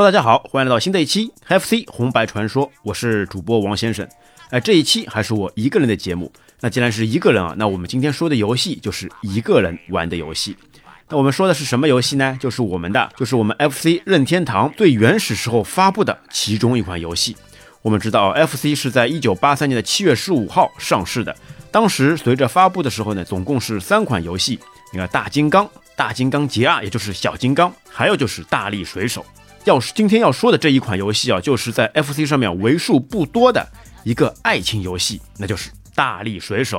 Hello，大家好，欢迎来到新的一期 FC 红白传说，我是主播王先生。哎，这一期还是我一个人的节目。那既然是一个人啊，那我们今天说的游戏就是一个人玩的游戏。那我们说的是什么游戏呢？就是我们的，就是我们 FC 任天堂最原始时候发布的其中一款游戏。我们知道，FC 是在一九八三年的七月十五号上市的。当时随着发布的时候呢，总共是三款游戏。你看，大金刚、大金刚杰二，也就是小金刚，还有就是大力水手。要是今天要说的这一款游戏啊，就是在 FC 上面为数不多的一个爱情游戏，那就是《大力水手》。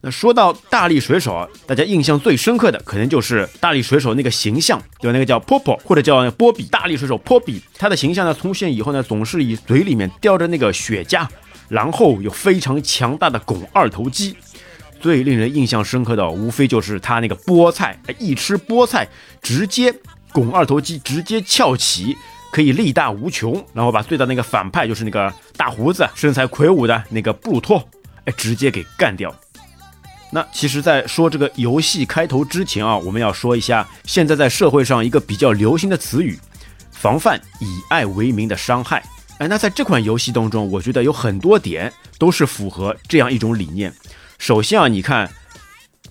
那说到《大力水手》啊，大家印象最深刻的可能就是大力水手那个形象，对吧？那个叫波波或者叫波比，大力水手波比，他的形象呢出现以后呢，总是以嘴里面叼着那个雪茄，然后有非常强大的肱二头肌。最令人印象深刻的，无非就是他那个菠菜，一吃菠菜直接拱二头肌直接翘起，可以力大无穷，然后把最大那个反派，就是那个大胡子、身材魁梧的那个布鲁托，哎，直接给干掉。那其实，在说这个游戏开头之前啊，我们要说一下现在在社会上一个比较流行的词语——防范以爱为名的伤害。哎，那在这款游戏当中，我觉得有很多点都是符合这样一种理念。首先啊，你看《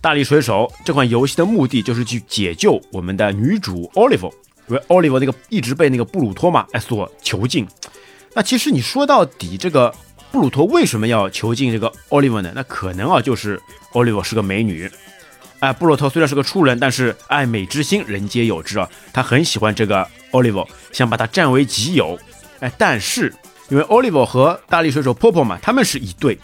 大力水手》这款游戏的目的就是去解救我们的女主 Oliver，因为 Oliver 那个一直被那个布鲁托嘛哎所囚禁。那其实你说到底，这个布鲁托为什么要囚禁这个 Oliver 呢？那可能啊，就是 Oliver 是个美女。哎，布鲁托虽然是个畜人，但是爱美之心人皆有之啊，他很喜欢这个 Oliver，想把他占为己有。哎，但是因为 Oliver 和大力水手 Popo 嘛，他们是一对。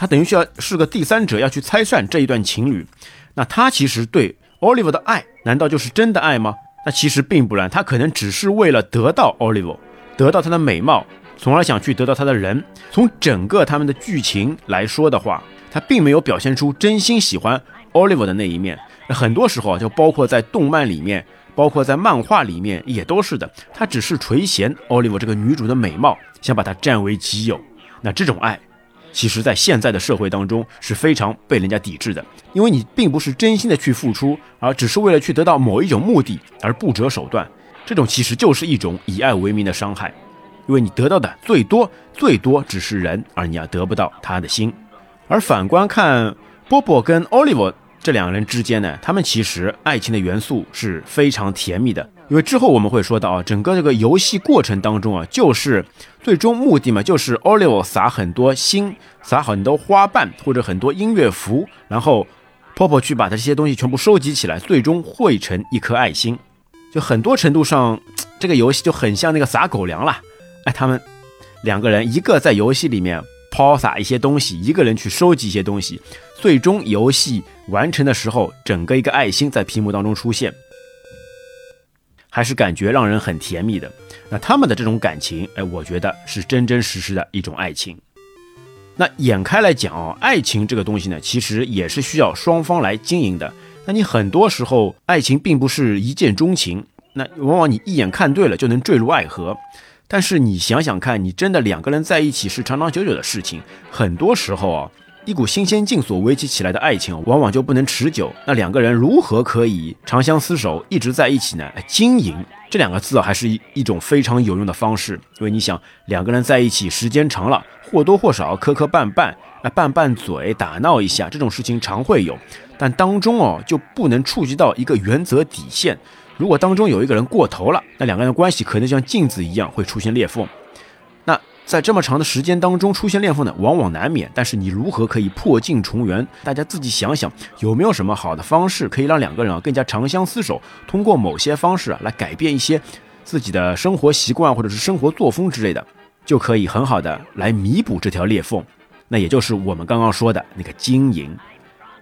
他等于需要是个第三者，要去拆散这一段情侣。那他其实对 Oliver 的爱，难道就是真的爱吗？那其实并不然，他可能只是为了得到 Oliver，得到他的美貌，从而想去得到他的人。从整个他们的剧情来说的话，他并没有表现出真心喜欢 Oliver 的那一面。那很多时候啊，就包括在动漫里面，包括在漫画里面，也都是的。他只是垂涎 Oliver 这个女主的美貌，想把她占为己有。那这种爱。其实，在现在的社会当中是非常被人家抵制的，因为你并不是真心的去付出，而只是为了去得到某一种目的而不择手段，这种其实就是一种以爱为名的伤害，因为你得到的最多最多只是人，而你要得不到他的心。而反观看波波跟 Oliver 这两个人之间呢，他们其实爱情的元素是非常甜蜜的。因为之后我们会说到啊，整个这个游戏过程当中啊，就是最终目的嘛，就是 Oliver 撒很多心，撒很多花瓣或者很多音乐符，然后 Popo 去把他这些东西全部收集起来，最终汇成一颗爱心。就很多程度上，这个游戏就很像那个撒狗粮了。哎，他们两个人，一个在游戏里面抛洒一些东西，一个人去收集一些东西，最终游戏完成的时候，整个一个爱心在屏幕当中出现。还是感觉让人很甜蜜的。那他们的这种感情，哎，我觉得是真真实实的一种爱情。那眼开来讲哦，爱情这个东西呢，其实也是需要双方来经营的。那你很多时候，爱情并不是一见钟情，那往往你一眼看对了就能坠入爱河。但是你想想看，你真的两个人在一起是长长久久的事情，很多时候啊。一股新鲜劲所维系起来的爱情，往往就不能持久。那两个人如何可以长相厮守，一直在一起呢？经营这两个字啊，还是一一种非常有用的方式。因为你想，两个人在一起时间长了，或多或少磕磕绊绊，那拌拌嘴、打闹一下，这种事情常会有。但当中哦，就不能触及到一个原则底线。如果当中有一个人过头了，那两个人的关系可能像镜子一样会出现裂缝。那在这么长的时间当中出现裂缝呢，往往难免。但是你如何可以破镜重圆？大家自己想想，有没有什么好的方式可以让两个人啊更加长相厮守？通过某些方式啊来改变一些自己的生活习惯或者是生活作风之类的，就可以很好的来弥补这条裂缝。那也就是我们刚刚说的那个经营。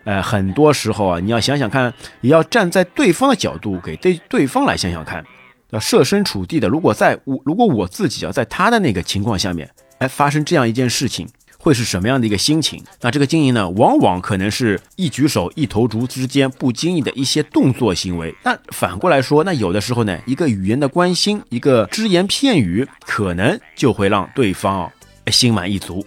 呃，很多时候啊，你要想想看，也要站在对方的角度，给对对方来想想看。要设身处地的，如果在我如果我自己要在他的那个情况下面，哎，发生这样一件事情，会是什么样的一个心情？那这个经营呢，往往可能是一举手一投足之间不经意的一些动作行为。那反过来说，那有的时候呢，一个语言的关心，一个只言片语，可能就会让对方心满意足。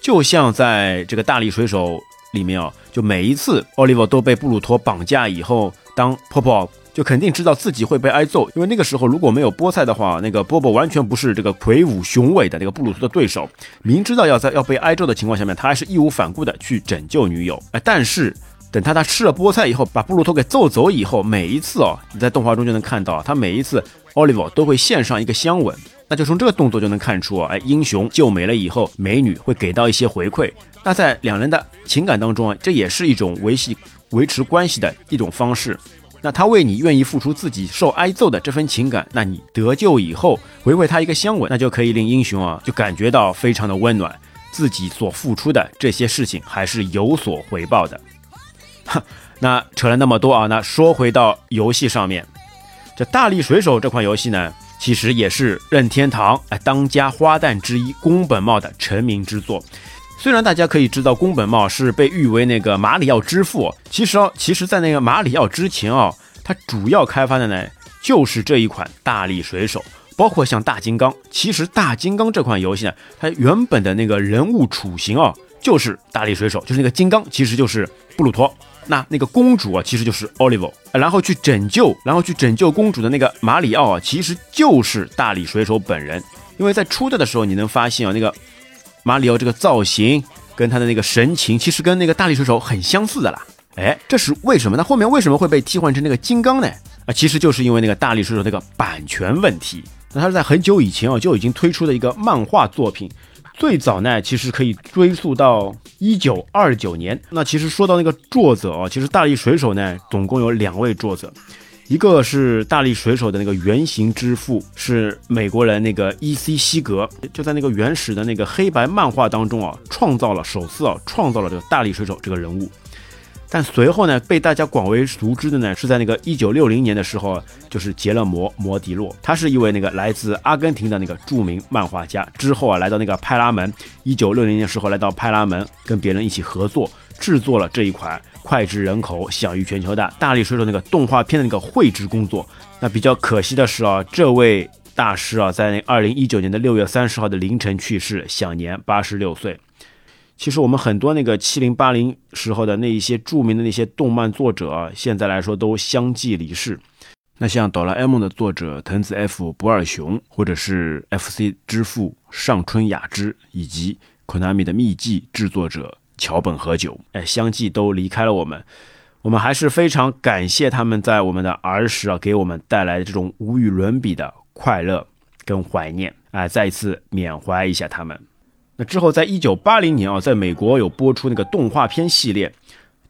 就像在这个大力水手里面哦，就每一次奥利弗都被布鲁托绑架以后，当波波就肯定知道自己会被挨揍，因为那个时候如果没有菠菜的话，那个波波完全不是这个魁梧雄伟的那个布鲁托的对手。明知道要在要被挨揍的情况下面，他还是义无反顾的去拯救女友。哎，但是等他他吃了菠菜以后，把布鲁托给揍走以后，每一次哦，你在动画中就能看到，他每一次奥利弗都会献上一个香吻。那就从这个动作就能看出啊，哎，英雄救美了以后，美女会给到一些回馈。那在两人的情感当中啊，这也是一种维系维持关系的一种方式。那他为你愿意付出自己受挨揍的这份情感，那你得救以后回馈他一个香吻，那就可以令英雄啊就感觉到非常的温暖，自己所付出的这些事情还是有所回报的。哈，那扯了那么多啊，那说回到游戏上面，这大力水手这款游戏呢，其实也是任天堂哎当家花旦之一宫本茂的成名之作。虽然大家可以知道宫本茂是被誉为那个马里奥之父，其实哦，其实在那个马里奥之前哦，他主要开发的呢就是这一款大力水手，包括像大金刚。其实大金刚这款游戏呢，它原本的那个人物雏形哦，就是大力水手，就是那个金刚，其实就是布鲁托。那那个公主啊，其实就是 Oliver，然后去拯救，然后去拯救公主的那个马里奥啊，其实就是大力水手本人。因为在初代的时候，你能发现啊，那个。马里奥这个造型跟他的那个神情，其实跟那个大力水手很相似的啦。哎，这是为什么？那后面为什么会被替换成那个金刚呢？啊，其实就是因为那个大力水手那个版权问题。那他是在很久以前哦就已经推出的一个漫画作品，最早呢其实可以追溯到一九二九年。那其实说到那个作者哦，其实大力水手呢总共有两位作者。一个是大力水手的那个原型之父是美国人那个 E.C. 西格，就在那个原始的那个黑白漫画当中啊，创造了首次啊，创造了这个大力水手这个人物。但随后呢，被大家广为熟知的呢，是在那个一九六零年的时候，就是杰勒摩·摩迪洛，他是一位那个来自阿根廷的那个著名漫画家。之后啊，来到那个派拉蒙，一九六零年的时候来到派拉蒙，跟别人一起合作制作了这一款。脍炙人口、享誉全球的大力水手那个动画片的那个绘制工作，那比较可惜的是啊，这位大师啊，在二零一九年的六月三十号的凌晨去世，享年八十六岁。其实我们很多那个七零八零时候的那一些著名的那些动漫作者，现在来说都相继离世。那像哆啦 A 梦的作者藤子 F 不二雄，或者是 FC 之父上春雅之，以及 Konami 的秘技制作者。桥本和久，哎，相继都离开了我们，我们还是非常感谢他们在我们的儿时啊，给我们带来的这种无与伦比的快乐跟怀念，哎，再一次缅怀一下他们。那之后，在一九八零年啊，在美国有播出那个动画片系列，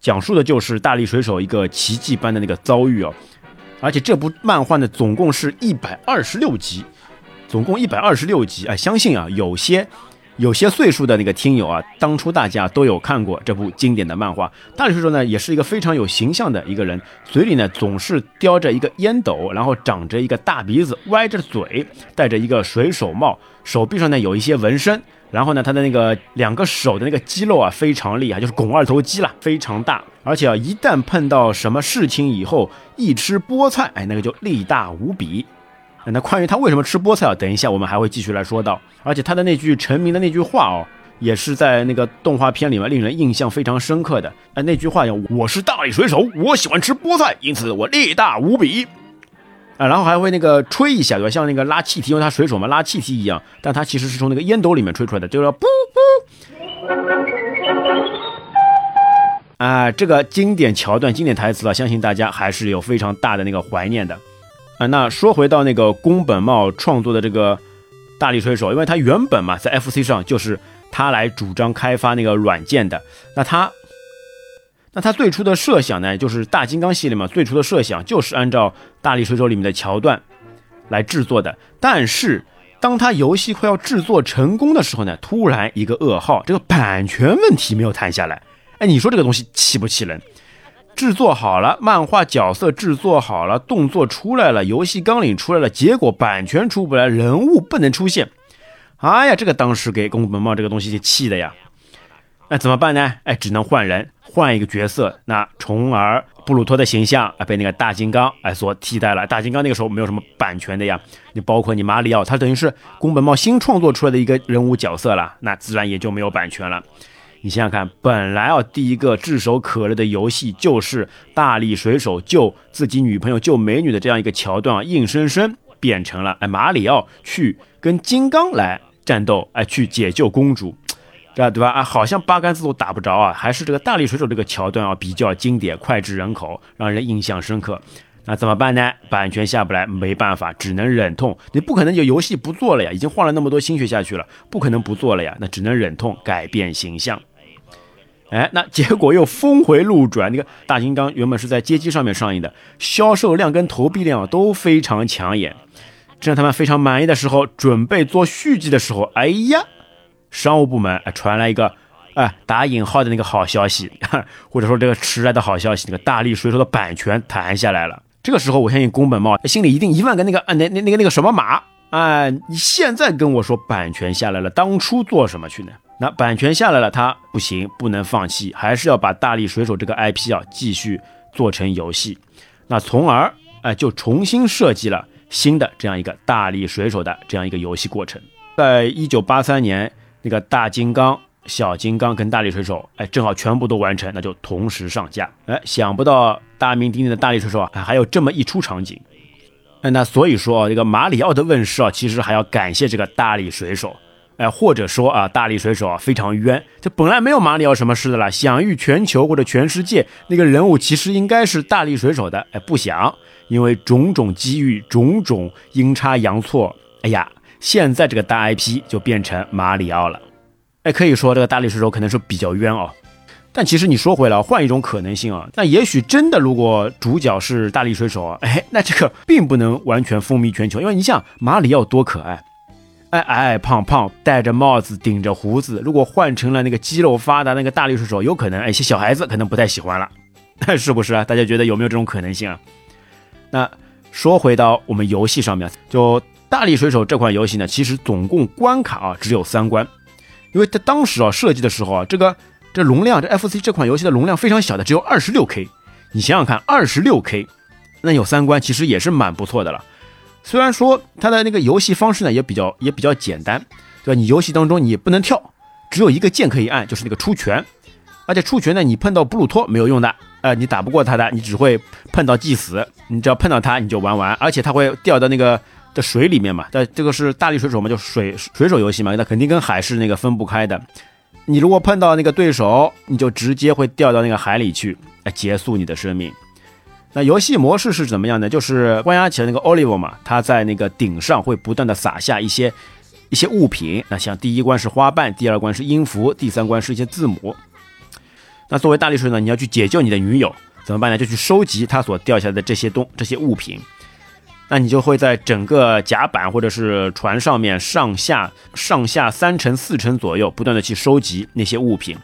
讲述的就是大力水手一个奇迹般的那个遭遇啊，而且这部漫画呢，总共是一百二十六集，总共一百二十六集，哎，相信啊，有些。有些岁数的那个听友啊，当初大家都有看过这部经典的漫画。大力水手呢，也是一个非常有形象的一个人，嘴里呢总是叼着一个烟斗，然后长着一个大鼻子，歪着嘴，戴着一个水手帽，手臂上呢有一些纹身，然后呢他的那个两个手的那个肌肉啊非常厉害，就是肱二头肌了，非常大。而且啊，一旦碰到什么事情以后，一吃菠菜，哎，那个就力大无比。那关于他为什么吃菠菜啊？等一下我们还会继续来说到。而且他的那句成名的那句话哦，也是在那个动画片里面令人印象非常深刻的。哎，那句话叫“我是大力水手，我喜欢吃菠菜，因此我力大无比。”啊，然后还会那个吹一下，对吧？像那个拉气体，因为他水手嘛，拉气体一样。但他其实是从那个烟斗里面吹出来的，就是“噗噗”。啊，这个经典桥段、经典台词啊，相信大家还是有非常大的那个怀念的。啊那说回到那个宫本茂创作的这个大力水手，因为他原本嘛在 FC 上就是他来主张开发那个软件的。那他，那他最初的设想呢，就是大金刚系列嘛，最初的设想就是按照大力水手里面的桥段来制作的。但是当他游戏快要制作成功的时候呢，突然一个噩耗，这个版权问题没有谈下来。哎，你说这个东西气不气人？制作好了，漫画角色制作好了，动作出来了，游戏纲领出来了，结果版权出不来，人物不能出现。哎呀，这个当时给宫本茂这个东西就气的呀。那怎么办呢？哎，只能换人，换一个角色。那从而布鲁托的形象啊被那个大金刚哎所替代了。大金刚那个时候没有什么版权的呀，你包括你马里奥，他等于是宫本茂新创作出来的一个人物角色了，那自然也就没有版权了。你想想看，本来啊，第一个炙手可热的游戏就是大力水手救自己女朋友、救美女的这样一个桥段啊，硬生生变成了哎，马里奥去跟金刚来战斗，哎，去解救公主，这对吧？啊，好像八竿子都打不着啊，还是这个大力水手这个桥段啊比较经典、脍炙人口，让人印象深刻。那怎么办呢？版权下不来，没办法，只能忍痛。你不可能就游戏不做了呀，已经花了那么多心血下去了，不可能不做了呀。那只能忍痛改变形象。哎，那结果又峰回路转。那个大金刚原本是在街机上面上映的，销售量跟投币量都非常抢眼。正在他们非常满意的时候，准备做续集的时候，哎呀，商务部门传来一个哎打引号的那个好消息，或者说这个迟来的好消息，那个大力水手的版权谈下来了。这个时候，我相信宫本茂心里一定一万个那个啊那那那个那个什么马啊！你现在跟我说版权下来了，当初做什么去呢？那版权下来了，他不行，不能放弃，还是要把大力水手这个 IP 啊继续做成游戏。那从而哎，就重新设计了新的这样一个大力水手的这样一个游戏过程。在一九八三年，那个大金刚、小金刚跟大力水手哎，正好全部都完成，那就同时上架。哎，想不到大名鼎鼎的大力水手啊，还有这么一出场景。那所以说啊，这个马里奥的问世啊，其实还要感谢这个大力水手。哎，或者说啊，大力水手啊非常冤，这本来没有马里奥什么事的啦，享誉全球或者全世界那个人物其实应该是大力水手的，哎，不想，因为种种机遇，种种阴差阳错，哎呀，现在这个大 IP 就变成马里奥了，哎，可以说这个大力水手可能是比较冤哦，但其实你说回来，换一种可能性啊，那也许真的如果主角是大力水手啊，哎，那这个并不能完全风靡全球，因为你想马里奥多可爱。矮矮胖胖，戴着帽子，顶着胡子。如果换成了那个肌肉发达那个大力水手，有可能一些小孩子可能不太喜欢了，是不是啊？大家觉得有没有这种可能性啊？那说回到我们游戏上面，就大力水手这款游戏呢，其实总共关卡啊只有三关，因为它当时啊设计的时候啊，这个这容量，这 FC 这款游戏的容量非常小的，只有二十六 K。你想想看，二十六 K，那有三关，其实也是蛮不错的了。虽然说它的那个游戏方式呢也比较也比较简单，对吧？你游戏当中你不能跳，只有一个键可以按，就是那个出拳。而且出拳呢，你碰到布鲁托没有用的，呃，你打不过他的，你只会碰到祭死。你只要碰到他，你就玩完。而且他会掉到那个的水里面嘛，但这个是大力水手嘛，就水水手游戏嘛，那肯定跟海是那个分不开的。你如果碰到那个对手，你就直接会掉到那个海里去，来结束你的生命。那游戏模式是怎么样的？就是关押起来那个 Oliver 嘛，他在那个顶上会不断的撒下一些一些物品。那像第一关是花瓣，第二关是音符，第三关是一些字母。那作为大力水呢，你要去解救你的女友，怎么办呢？就去收集他所掉下来的这些东这些物品。那你就会在整个甲板或者是船上面上下上下三层四层左右不断的去收集那些物品。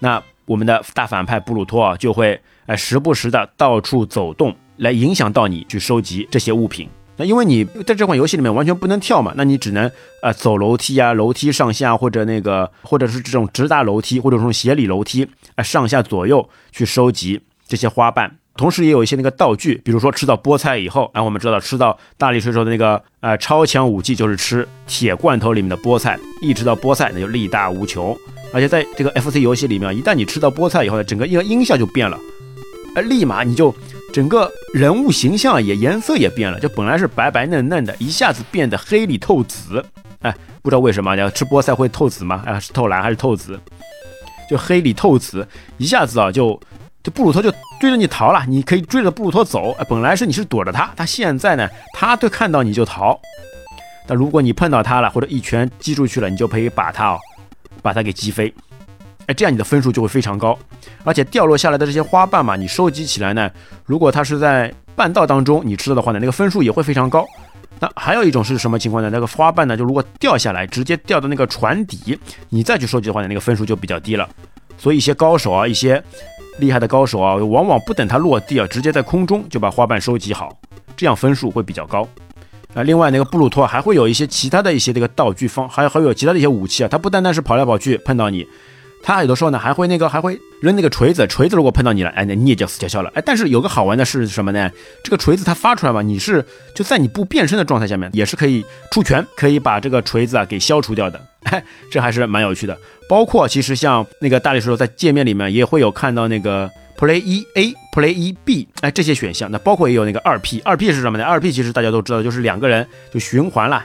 那我们的大反派布鲁托啊就会。哎，时不时的到处走动，来影响到你去收集这些物品。那因为你在这款游戏里面完全不能跳嘛，那你只能呃走楼梯啊，楼梯上下或者那个或者是这种直达楼梯或者说斜里楼梯，哎上下左右去收集这些花瓣。同时也有一些那个道具，比如说吃到菠菜以后，哎我们知道吃到大力水手的那个呃超强武器就是吃铁罐头里面的菠菜，一吃到菠菜那就力大无穷。而且在这个 FC 游戏里面，一旦你吃到菠菜以后呢，整个一个音效就变了。哎，立马你就整个人物形象也颜色也变了，就本来是白白嫩嫩的，一下子变得黑里透紫。哎，不知道为什么，要吃菠菜会透紫吗？啊，是透蓝还是透紫？就黑里透紫，一下子啊，就就布鲁托就追着你逃了。你可以追着布鲁托走。哎，本来是你是躲着他，他现在呢，他都看到你就逃。但如果你碰到他了，或者一拳击出去了，你就可以把他哦，把他给击飞。哎，这样你的分数就会非常高，而且掉落下来的这些花瓣嘛，你收集起来呢，如果它是在半道当中你吃到的话呢，那个分数也会非常高。那还有一种是什么情况呢？那个花瓣呢，就如果掉下来，直接掉到那个船底，你再去收集的话呢，那个分数就比较低了。所以一些高手啊，一些厉害的高手啊，往往不等它落地啊，直接在空中就把花瓣收集好，这样分数会比较高。那，另外那个布鲁托还会有一些其他的一些这个道具方，还还有其他的一些武器啊，它不单单是跑来跑去碰到你。他有的时候呢还会那个还会扔那个锤子，锤子如果碰到你了，哎，那你也就死翘翘了。哎，但是有个好玩的是什么呢？这个锤子它发出来嘛，你是就在你不变身的状态下面，也是可以出拳，可以把这个锤子啊给消除掉的。哎，这还是蛮有趣的。包括其实像那个大力水手在界面里面也会有看到那个 Play 一 A、Play 一 B，哎，这些选项。那包括也有那个二 P，二 P 是什么呢？二 P 其实大家都知道，就是两个人就循环了。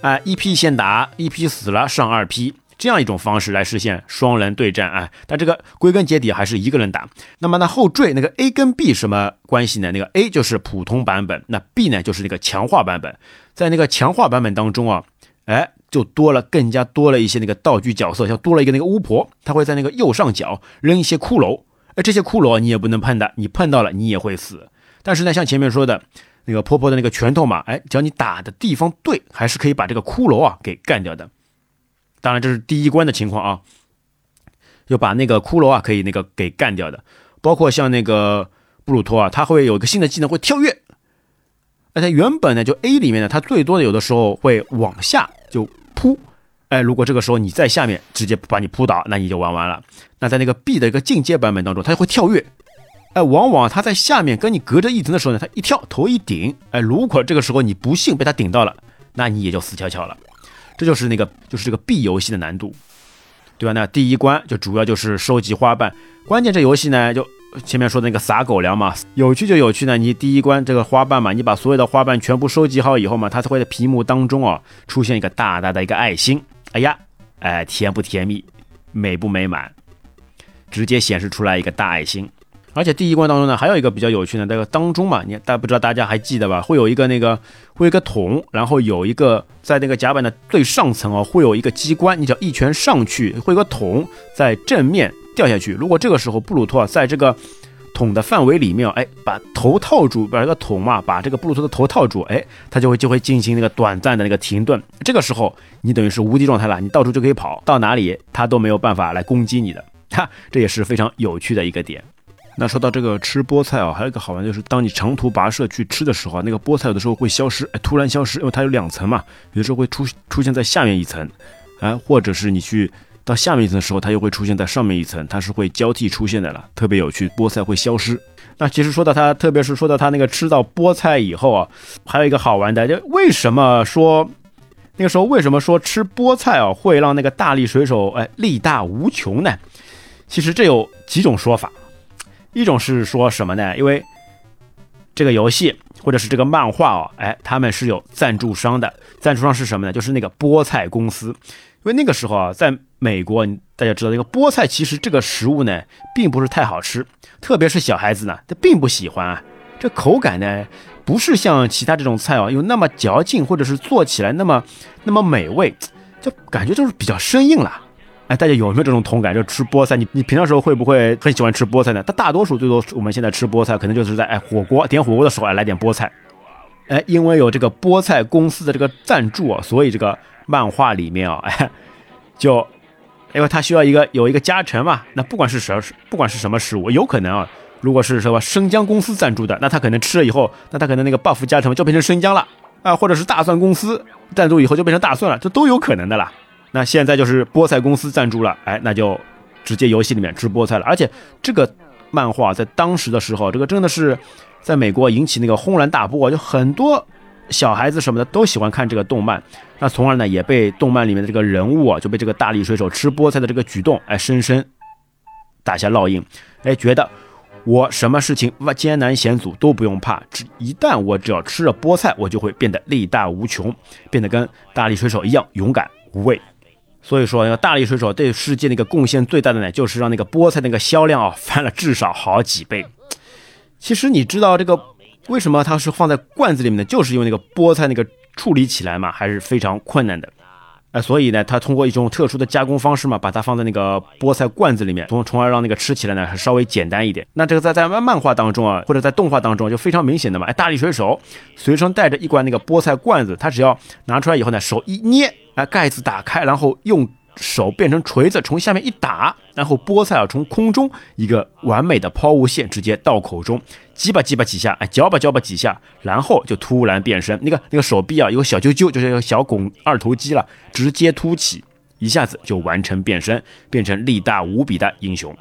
哎，一 P 先打，一 P 死了上二 P。这样一种方式来实现双人对战啊，但这个归根结底还是一个人打。那么呢后缀那个 A 跟 B 什么关系呢？那个 A 就是普通版本，那 B 呢就是那个强化版本。在那个强化版本当中啊，哎，就多了更加多了一些那个道具角色，像多了一个那个巫婆，她会在那个右上角扔一些骷髅，哎，这些骷髅你也不能碰的，你碰到了你也会死。但是呢，像前面说的那个婆婆的那个拳头嘛，哎，只要你打的地方对，还是可以把这个骷髅啊给干掉的。当然，这是第一关的情况啊，就把那个骷髅啊可以那个给干掉的，包括像那个布鲁托啊，他会有一个新的技能会跳跃。而，他原本呢就 A 里面呢，他最多的有的时候会往下就扑。哎，如果这个时候你在下面直接把你扑倒，那你就玩完了。那在那个 B 的一个进阶版本当中，他会跳跃。哎，往往他在下面跟你隔着一层的时候呢，他一跳头一顶。哎，如果这个时候你不幸被他顶到了，那你也就死翘翘了。这就是那个，就是这个 B 游戏的难度，对吧？那第一关就主要就是收集花瓣，关键这游戏呢，就前面说的那个撒狗粮嘛，有趣就有趣呢。你第一关这个花瓣嘛，你把所有的花瓣全部收集好以后嘛，它才会在屏幕当中啊出现一个大大的一个爱心。哎呀，哎，甜不甜蜜，美不美满，直接显示出来一个大爱心。而且第一关当中呢，还有一个比较有趣的，那个当中嘛，你大不知道大家还记得吧？会有一个那个，会有一个桶，然后有一个在那个甲板的最上层哦，会有一个机关，你只要一拳上去，会有个桶在正面掉下去。如果这个时候布鲁托在这个桶的范围里面，哎，把头套住，把这个桶嘛，把这个布鲁托的头套住，哎，他就会就会进行那个短暂的那个停顿。这个时候你等于是无敌状态了，你到处就可以跑，到哪里他都没有办法来攻击你的，哈，这也是非常有趣的一个点。那说到这个吃菠菜啊，还有一个好玩就是，当你长途跋涉去吃的时候啊，那个菠菜有的时候会消失，哎，突然消失，因为它有两层嘛，有的时候会出出现在下面一层，哎，或者是你去到下面一层的时候，它又会出现在上面一层，它是会交替出现的了，特别有趣，菠菜会消失。那其实说到它，特别是说到它那个吃到菠菜以后啊，还有一个好玩的，就为什么说那个时候为什么说吃菠菜啊会让那个大力水手哎力大无穷呢？其实这有几种说法。一种是说什么呢？因为这个游戏或者是这个漫画哦，哎，他们是有赞助商的。赞助商是什么呢？就是那个菠菜公司。因为那个时候啊，在美国，大家知道那个菠菜其实这个食物呢，并不是太好吃，特别是小孩子呢，他并不喜欢啊。这口感呢，不是像其他这种菜哦，有那么嚼劲，或者是做起来那么那么美味，就感觉就是比较生硬了。大家有没有这种同感？就吃菠菜，你你平常时候会不会很喜欢吃菠菜呢？它大多数最多我们现在吃菠菜，可能就是在哎火锅点火锅的时候哎来点菠菜。哎，因为有这个菠菜公司的这个赞助啊，所以这个漫画里面啊，哎，就因为它需要一个有一个加成嘛。那不管是什不管是什么食物，有可能啊，如果是什么生姜公司赞助的，那他可能吃了以后，那他可能那个 buff 加成就变成生姜了啊，或者是大蒜公司赞助以后就变成大蒜了，这都有可能的啦。那现在就是菠菜公司赞助了，哎，那就直接游戏里面吃菠菜了。而且这个漫画在当时的时候，这个真的是在美国引起那个轰然大波，就很多小孩子什么的都喜欢看这个动漫。那从而呢，也被动漫里面的这个人物啊，就被这个大力水手吃菠菜的这个举动，哎，深深打下烙印。哎，觉得我什么事情艰难险阻都不用怕，只一旦我只要吃了菠菜，我就会变得力大无穷，变得跟大力水手一样勇敢无畏。所以说，那个大力水手对世界那个贡献最大的呢，就是让那个菠菜那个销量啊翻了至少好几倍。其实你知道这个为什么它是放在罐子里面的，就是因为那个菠菜那个处理起来嘛，还是非常困难的。哎，所以呢，它通过一种特殊的加工方式嘛，把它放在那个菠菜罐子里面，从从而让那个吃起来呢稍微简单一点。那这个在在漫漫画当中啊，或者在动画当中就非常明显的嘛。哎，大力水手随身带着一罐那个菠菜罐子，他只要拿出来以后呢，手一捏。哎，盖子打开，然后用手变成锤子，从下面一打，然后菠菜啊从空中一个完美的抛物线直接到口中，击吧击吧几下，哎，嚼吧嚼吧几下，然后就突然变身。那个那个手臂啊，有小揪揪，就是小拱二头肌了，直接凸起，一下子就完成变身，变成力大无比的英雄。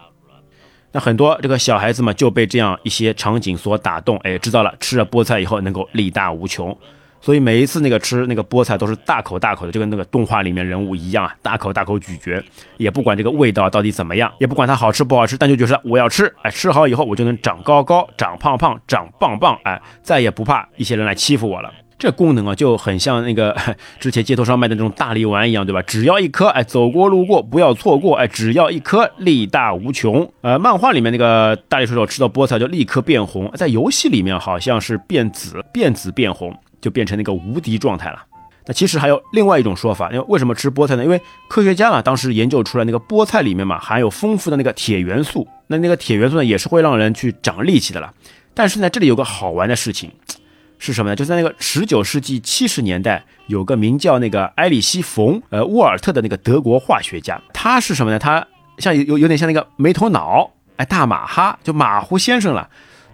那很多这个小孩子嘛就被这样一些场景所打动，哎，知道了吃了菠菜以后能够力大无穷。所以每一次那个吃那个菠菜都是大口大口的，就跟那个动画里面人物一样啊，大口大口咀嚼，也不管这个味道到底怎么样，也不管它好吃不好吃，但就觉得我要吃，哎，吃好以后我就能长高高、长胖胖、长棒棒，哎，再也不怕一些人来欺负我了。这功能啊就很像那个 之前街头上卖的那种大力丸一样，对吧？只要一颗，哎，走过路过不要错过，哎，只要一颗，力大无穷。呃，漫画里面那个大力水手吃到菠菜就立刻变红，在游戏里面好像是变紫，变紫变红。就变成那个无敌状态了。那其实还有另外一种说法，因为为什么吃菠菜呢？因为科学家嘛，当时研究出来那个菠菜里面嘛含有丰富的那个铁元素，那那个铁元素呢也是会让人去长力气的了。但是呢，这里有个好玩的事情 是什么呢？就在那个十九世纪七十年代，有个名叫那个埃里希·冯呃沃尔特的那个德国化学家，他是什么呢？他像有有点像那个没头脑哎大马哈，就马虎先生了。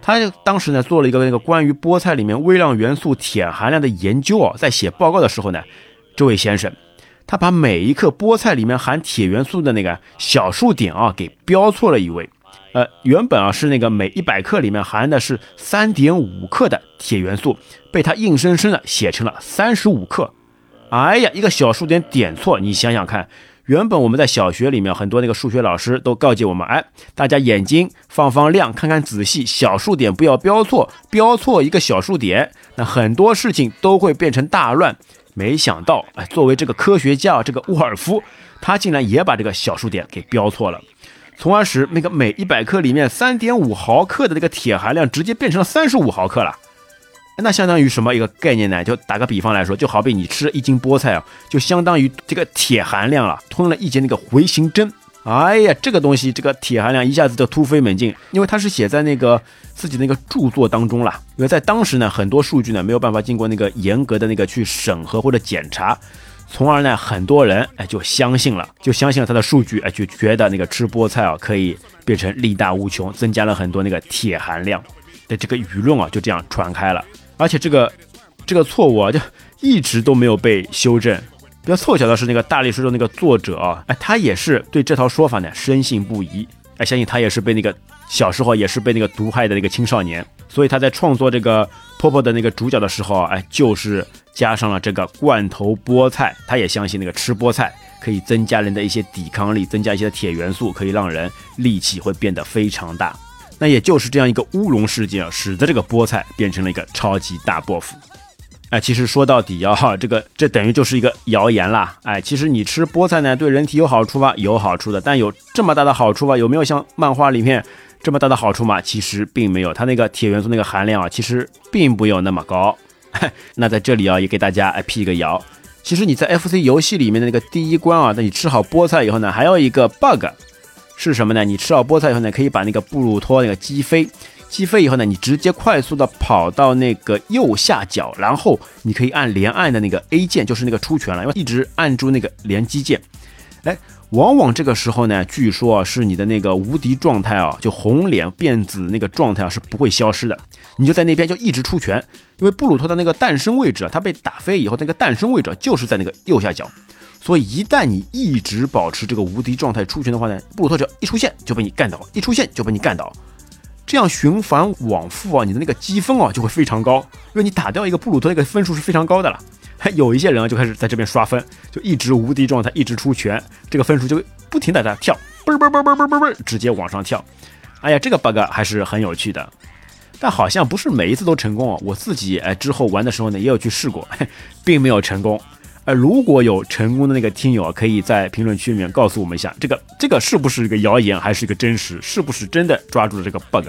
他当时呢做了一个那个关于菠菜里面微量元素铁含量的研究啊，在写报告的时候呢，这位先生他把每一克菠菜里面含铁元素的那个小数点啊给标错了一位，呃，原本啊是那个每一百克里面含的是三点五克的铁元素，被他硬生生的写成了三十五克。哎呀，一个小数点点错，你想想看。原本我们在小学里面，很多那个数学老师都告诫我们，哎，大家眼睛放放亮，看看仔细，小数点不要标错，标错一个小数点，那很多事情都会变成大乱。没想到，哎，作为这个科学家，这个沃尔夫，他竟然也把这个小数点给标错了，从而使那个每一百克里面三点五毫克的这个铁含量直接变成了三十五毫克了。那相当于什么一个概念呢？就打个比方来说，就好比你吃一斤菠菜啊，就相当于这个铁含量了，吞了一节那个回形针。哎呀，这个东西这个铁含量一下子就突飞猛进，因为它是写在那个自己那个著作当中了。因为在当时呢，很多数据呢没有办法经过那个严格的那个去审核或者检查，从而呢很多人哎就相信了，就相信了他的数据，哎就觉得那个吃菠菜啊可以变成力大无穷，增加了很多那个铁含量的这个舆论啊就这样传开了。而且这个这个错误啊，就一直都没有被修正。比较凑巧的是，那个大力水手那个作者啊，哎，他也是对这套说法呢深信不疑。哎，相信他也是被那个小时候也是被那个毒害的那个青少年，所以他在创作这个婆婆的那个主角的时候啊，哎，就是加上了这个罐头菠菜。他也相信那个吃菠菜可以增加人的一些抵抗力，增加一些铁元素，可以让人力气会变得非常大。那也就是这样一个乌龙事件啊，使得这个菠菜变成了一个超级大 buff。哎，其实说到底啊，这个这等于就是一个谣言啦。哎，其实你吃菠菜呢，对人体有好处吗？有好处的，但有这么大的好处吗？有没有像漫画里面这么大的好处吗？其实并没有，它那个铁元素那个含量啊，其实并不有那么高。那在这里啊，也给大家哎辟个谣。其实你在 FC 游戏里面的那个第一关啊，那你吃好菠菜以后呢，还有一个 bug。是什么呢？你吃好菠菜以后呢，可以把那个布鲁托那个击飞，击飞以后呢，你直接快速的跑到那个右下角，然后你可以按连按的那个 A 键，就是那个出拳了，因为一直按住那个连击键。哎，往往这个时候呢，据说啊是你的那个无敌状态啊，就红脸变紫那个状态啊是不会消失的，你就在那边就一直出拳，因为布鲁托的那个诞生位置啊，它被打飞以后那个诞生位置就是在那个右下角。所以一旦你一直保持这个无敌状态出拳的话呢，布鲁托只要一出现就被你干倒，一出现就被你干倒，这样循环往复啊，你的那个积分啊就会非常高，因为你打掉一个布鲁托，那个分数是非常高的了。还 有一些人啊就开始在这边刷分，就一直无敌状态，一直出拳，这个分数就会不停的在跳，嘣嘣嘣嘣嘣嘣嘣，直接往上跳。哎呀，这个 bug 还是很有趣的，但好像不是每一次都成功啊。我自己哎之后玩的时候呢，也有去试过，并没有成功。呃，如果有成功的那个听友，可以在评论区里面告诉我们一下，这个这个是不是一个谣言，还是一个真实？是不是真的抓住了这个 bug？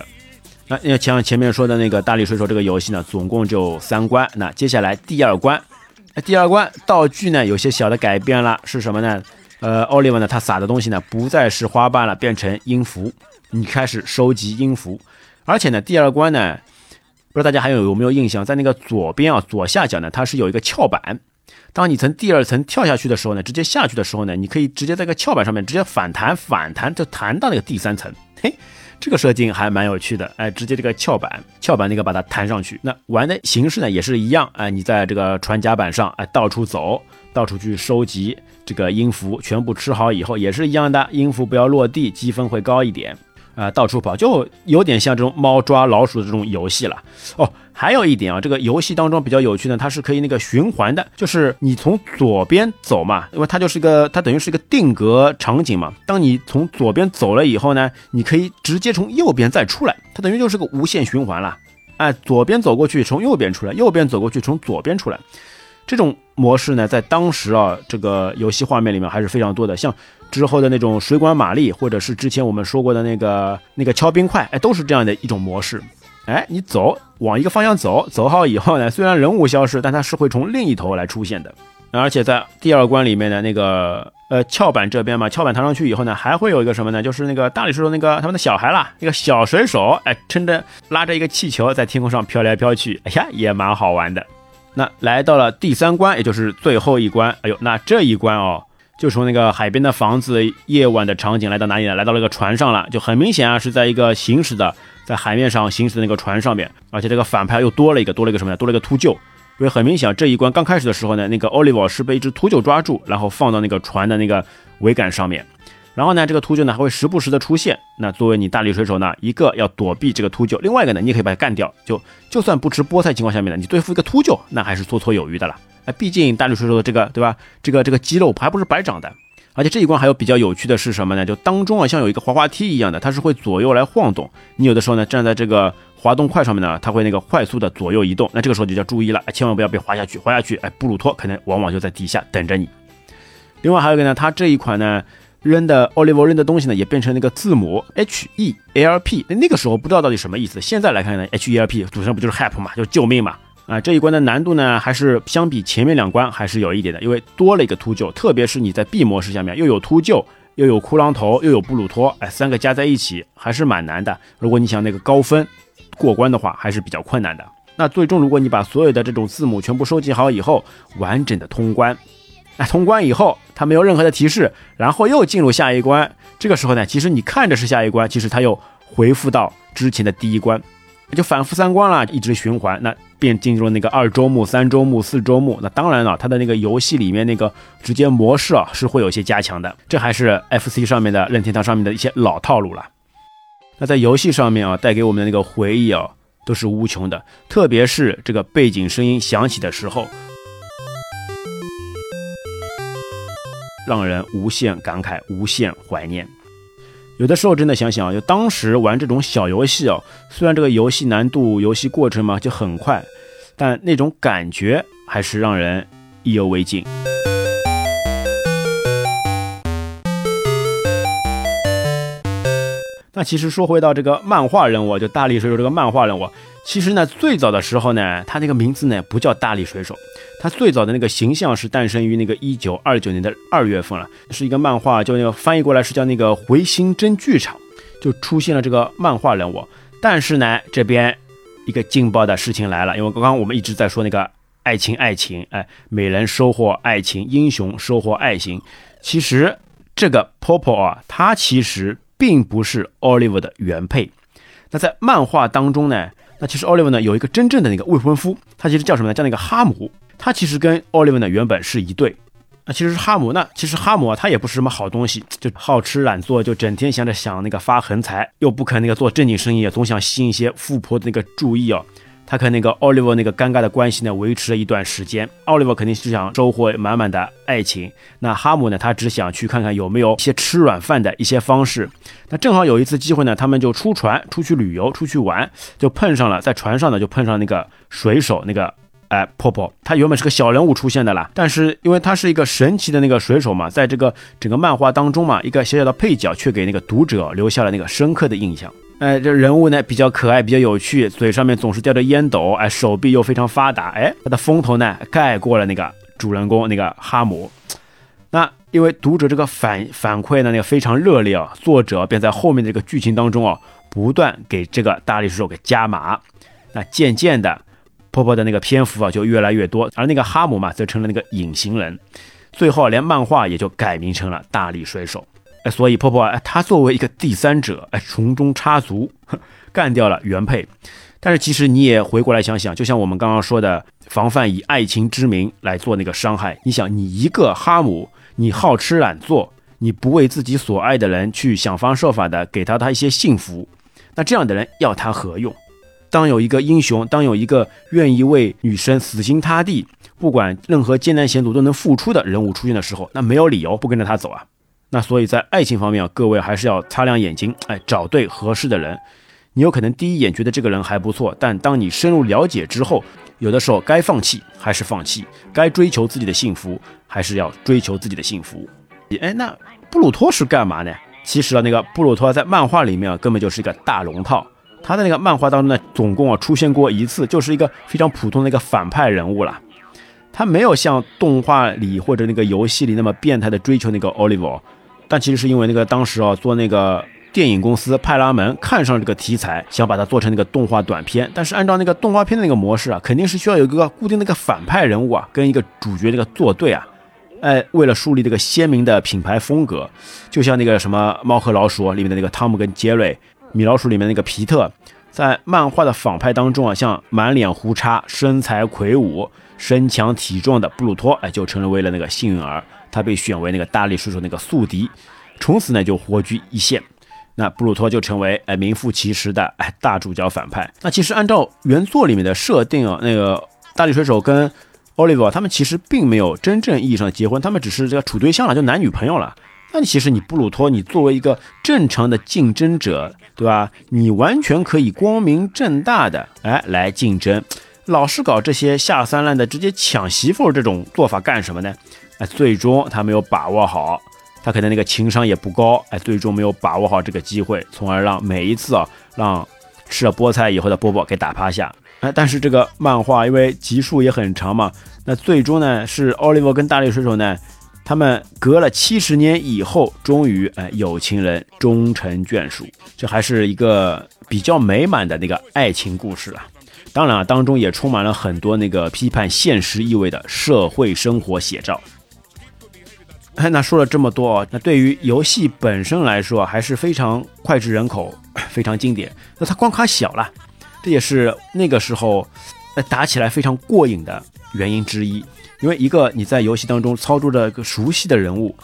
那像前面说的那个大力水手这个游戏呢，总共就三关。那接下来第二关，第二关道具呢有些小的改变了，是什么呢？呃，奥利文呢他撒的东西呢不再是花瓣了，变成音符，你开始收集音符。而且呢，第二关呢，不知道大家还有有没有印象，在那个左边啊左下角呢，它是有一个翘板。当你从第二层跳下去的时候呢，直接下去的时候呢，你可以直接在个翘板上面直接反弹，反弹就弹到那个第三层。嘿，这个设定还蛮有趣的，哎，直接这个翘板，翘板那个把它弹上去。那玩的形式呢也是一样，哎，你在这个船甲板上，哎，到处走，到处去收集这个音符，全部吃好以后也是一样的，音符不要落地，积分会高一点。啊，到处跑就有点像这种猫抓老鼠的这种游戏了哦。还有一点啊，这个游戏当中比较有趣呢，它是可以那个循环的，就是你从左边走嘛，因为它就是个它等于是一个定格场景嘛。当你从左边走了以后呢，你可以直接从右边再出来，它等于就是个无限循环了。哎，左边走过去，从右边出来；右边走过去，从左边出来。这种模式呢，在当时啊，这个游戏画面里面还是非常多的，像。之后的那种水管玛丽，或者是之前我们说过的那个那个敲冰块，哎，都是这样的一种模式。哎，你走往一个方向走，走好以后呢，虽然人物消失，但它是会从另一头来出现的。而且在第二关里面的那个呃翘板这边嘛，翘板弹上去以后呢，还会有一个什么呢？就是那个大力水手那个他们的小孩啦，那个小水手，哎，撑着拉着一个气球在天空上飘来飘去，哎呀，也蛮好玩的。那来到了第三关，也就是最后一关，哎呦，那这一关哦。就从那个海边的房子夜晚的场景来到哪里呢？来到了一个船上了，就很明显啊，是在一个行驶的在海面上行驶的那个船上面，而且这个反派又多了一个，多了一个什么呢？多了一个秃鹫。因为很明显，这一关刚开始的时候呢，那个 Oliver 是被一只秃鹫抓住，然后放到那个船的那个桅杆上面，然后呢，这个秃鹫呢还会时不时的出现。那作为你大力水手呢，一个要躲避这个秃鹫，另外一个呢，你也可以把它干掉。就就算不吃菠菜情况下面呢，你对付一个秃鹫，那还是绰绰有余的了。哎，毕竟大力水手的这个对吧？这个这个肌肉还不是白长的。而且这一关还有比较有趣的是什么呢？就当中啊，像有一个滑滑梯一样的，它是会左右来晃动。你有的时候呢，站在这个滑动块上面呢，它会那个快速的左右移动。那这个时候就要注意了，千万不要被滑下去。滑下去，哎，布鲁托可能往往就在底下等着你。另外还有一个呢，它这一款呢扔的奥利弗扔的东西呢，也变成那个字母 H E L P。那个时候不知道到底什么意思，现在来看呢，H E L P 组成不就是 help 嘛，就救命嘛。啊，这一关的难度呢，还是相比前面两关还是有一点的，因为多了一个秃鹫，特别是你在 B 模式下面又有秃鹫，又有骷髅头，又有布鲁托，哎，三个加在一起还是蛮难的。如果你想那个高分过关的话，还是比较困难的。那最终如果你把所有的这种字母全部收集好以后，完整的通关，那通关以后它没有任何的提示，然后又进入下一关，这个时候呢，其实你看着是下一关，其实它又回复到之前的第一关。就反复三关了，一直循环，那便进入了那个二周目、三周目、四周目。那当然了，它的那个游戏里面那个直接模式啊，是会有些加强的。这还是 FC 上面的任天堂上面的一些老套路了。那在游戏上面啊，带给我们的那个回忆啊，都是无穷的。特别是这个背景声音响起的时候，让人无限感慨、无限怀念。有的时候真的想想，就当时玩这种小游戏哦，虽然这个游戏难度、游戏过程嘛就很快，但那种感觉还是让人意犹未尽。那其实说回到这个漫画人物，就大力水手这个漫画人物，其实呢，最早的时候呢，他那个名字呢不叫大力水手，他最早的那个形象是诞生于那个一九二九年的二月份了，是一个漫画，就那个翻译过来是叫那个回形针剧场，就出现了这个漫画人物。但是呢，这边一个劲爆的事情来了，因为刚刚我们一直在说那个爱情，爱情，哎，美人收获爱情，英雄收获爱情，其实这个 Popo 啊，他其实。并不是 Oliver 的原配。那在漫画当中呢，那其实 Oliver 呢有一个真正的那个未婚夫，他其实叫什么呢？叫那个哈姆。他其实跟 Oliver 呢原本是一对。那其实是哈姆。那其实哈姆啊，他也不是什么好东西，就好吃懒做，就整天想着想那个发横财，又不肯那个做正经生意，总想吸引一些富婆的那个注意哦。他和那个奥利弗那个尴尬的关系呢，维持了一段时间。奥利弗肯定是想收获满满的爱情，那哈姆呢，他只想去看看有没有一些吃软饭的一些方式。那正好有一次机会呢，他们就出船出去旅游，出去玩，就碰上了在船上呢，就碰上那个水手那个哎婆婆。他原本是个小人物出现的啦，但是因为他是一个神奇的那个水手嘛，在这个整个漫画当中嘛，一个小小的配角，却给那个读者留下了那个深刻的印象。哎，这人物呢比较可爱，比较有趣，嘴上面总是叼着烟斗，哎，手臂又非常发达，哎，他的风头呢盖过了那个主人公那个哈姆。那因为读者这个反反馈呢那个非常热烈啊，作者便在后面这个剧情当中啊不断给这个大力水手给加码。那渐渐的，婆婆的那个篇幅啊就越来越多，而那个哈姆嘛则成了那个隐形人，最后连漫画也就改名成了大力水手。哎，所以婆婆哎，他作为一个第三者，哎，从中插足，干掉了原配。但是其实你也回过来想想，就像我们刚刚说的，防范以爱情之名来做那个伤害。你想，你一个哈姆，你好吃懒做，你不为自己所爱的人去想方设法的给他他一些幸福，那这样的人要他何用？当有一个英雄，当有一个愿意为女生死心塌地，不管任何艰难险阻都能付出的人物出现的时候，那没有理由不跟着他走啊。那所以在爱情方面啊，各位还是要擦亮眼睛，哎，找对合适的人。你有可能第一眼觉得这个人还不错，但当你深入了解之后，有的时候该放弃还是放弃，该追求自己的幸福还是要追求自己的幸福。哎，那布鲁托是干嘛呢？其实啊，那个布鲁托在漫画里面啊，根本就是一个大龙套。他的那个漫画当中呢，总共啊出现过一次，就是一个非常普通的一个反派人物了。他没有像动画里或者那个游戏里那么变态的追求那个 Oliver。但其实是因为那个当时啊，做那个电影公司派拉蒙看上这个题材，想把它做成那个动画短片。但是按照那个动画片的那个模式啊，肯定是需要有一个固定的一个反派人物啊，跟一个主角那个作对啊。哎，为了树立这个鲜明的品牌风格，就像那个什么《猫和老鼠》里面的那个汤姆跟杰瑞，《米老鼠》里面那个皮特，在漫画的反派当中啊，像满脸胡茬、身材魁梧、身强体壮的布鲁托，哎，就成为了那个幸运儿。他被选为那个大力水手那个宿敌，从此呢就活居一线。那布鲁托就成为哎名副其实的哎大主角反派。那其实按照原作里面的设定啊，那个大力水手跟 Oliver 他们其实并没有真正意义上的结婚，他们只是这个处对象了，就男女朋友了。那其实你布鲁托，你作为一个正常的竞争者，对吧？你完全可以光明正大的哎来竞争，老是搞这些下三滥的，直接抢媳妇这种做法干什么呢？哎，最终他没有把握好，他可能那个情商也不高，哎，最终没有把握好这个机会，从而让每一次啊，让吃了菠菜以后的波波给打趴下。哎，但是这个漫画因为集数也很长嘛，那最终呢是奥利弗跟大力水手呢，他们隔了七十年以后，终于哎有情人终成眷属，这还是一个比较美满的那个爱情故事了。当然啊，当中也充满了很多那个批判现实意味的社会生活写照。那说了这么多啊，那对于游戏本身来说还是非常脍炙人口，非常经典。那它关卡小了，这也是那个时候打起来非常过瘾的原因之一。因为一个你在游戏当中操作着一个熟悉的人物，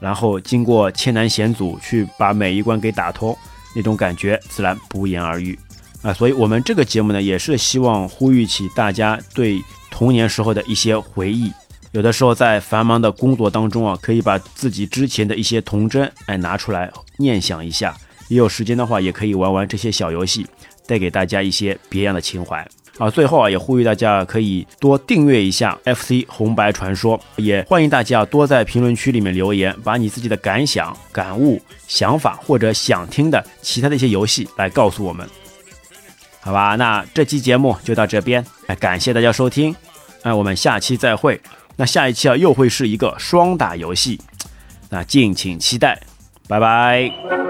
然后经过千难险阻去把每一关给打通，那种感觉自然不言而喻啊。所以我们这个节目呢，也是希望呼吁起大家对童年时候的一些回忆。有的时候在繁忙的工作当中啊，可以把自己之前的一些童真哎拿出来念想一下，也有时间的话也可以玩玩这些小游戏，带给大家一些别样的情怀啊。最后啊，也呼吁大家可以多订阅一下 FC 红白传说，也欢迎大家多在评论区里面留言，把你自己的感想、感悟、想法或者想听的其他的一些游戏来告诉我们，好吧？那这期节目就到这边，哎，感谢大家收听，哎，我们下期再会。那下一期啊，又会是一个双打游戏，那敬请期待，拜拜。